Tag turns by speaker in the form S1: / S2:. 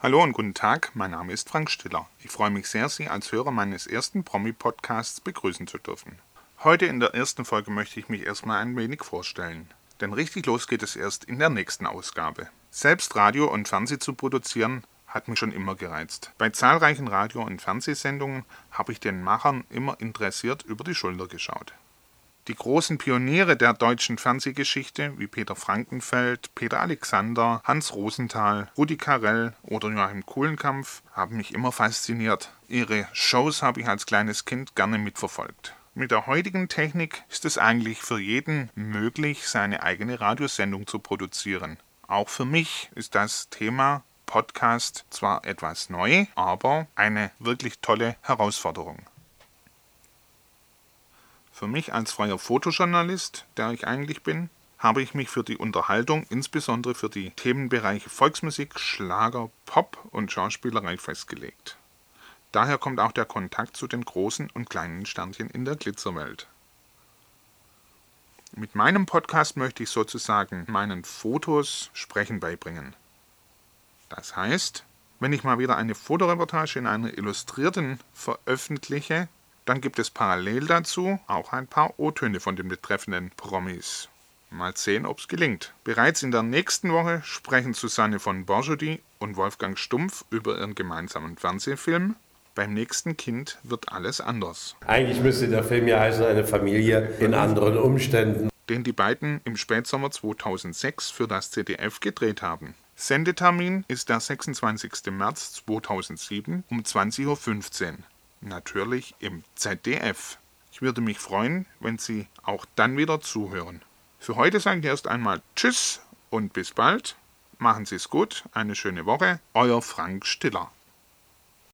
S1: Hallo und guten Tag, mein Name ist Frank Stiller. Ich freue mich sehr, Sie als Hörer meines ersten Promi-Podcasts begrüßen zu dürfen. Heute in der ersten Folge möchte ich mich erstmal ein wenig vorstellen. Denn richtig los geht es erst in der nächsten Ausgabe. Selbst Radio und Fernseh zu produzieren, hat mich schon immer gereizt. Bei zahlreichen Radio- und Fernsehsendungen habe ich den Machern immer interessiert über die Schulter geschaut. Die großen Pioniere der deutschen Fernsehgeschichte wie Peter Frankenfeld, Peter Alexander, Hans Rosenthal, Rudi Carell oder Joachim Kuhlenkampf haben mich immer fasziniert. Ihre Shows habe ich als kleines Kind gerne mitverfolgt. Mit der heutigen Technik ist es eigentlich für jeden möglich, seine eigene Radiosendung zu produzieren. Auch für mich ist das Thema Podcast zwar etwas neu, aber eine wirklich tolle Herausforderung. Für mich als freier Fotojournalist, der ich eigentlich bin, habe ich mich für die Unterhaltung, insbesondere für die Themenbereiche Volksmusik, Schlager, Pop und Schauspielerei festgelegt. Daher kommt auch der Kontakt zu den großen und kleinen Sternchen in der Glitzerwelt. Mit meinem Podcast möchte ich sozusagen meinen Fotos Sprechen beibringen. Das heißt, wenn ich mal wieder eine Fotoreportage in einer Illustrierten veröffentliche, dann gibt es parallel dazu auch ein paar O-Töne von den betreffenden Promis. Mal sehen, ob es gelingt. Bereits in der nächsten Woche sprechen Susanne von Borjody und Wolfgang Stumpf über ihren gemeinsamen Fernsehfilm. Beim nächsten Kind wird alles anders.
S2: Eigentlich müsste der Film ja heißen, eine Familie in anderen Umständen.
S1: Den die beiden im Spätsommer 2006 für das ZDF gedreht haben. Sendetermin ist der 26. März 2007 um 20.15 Uhr natürlich im ZDF. Ich würde mich freuen, wenn Sie auch dann wieder zuhören. Für heute sage ich erst einmal Tschüss und bis bald. Machen Sie es gut, eine schöne Woche. Euer Frank Stiller.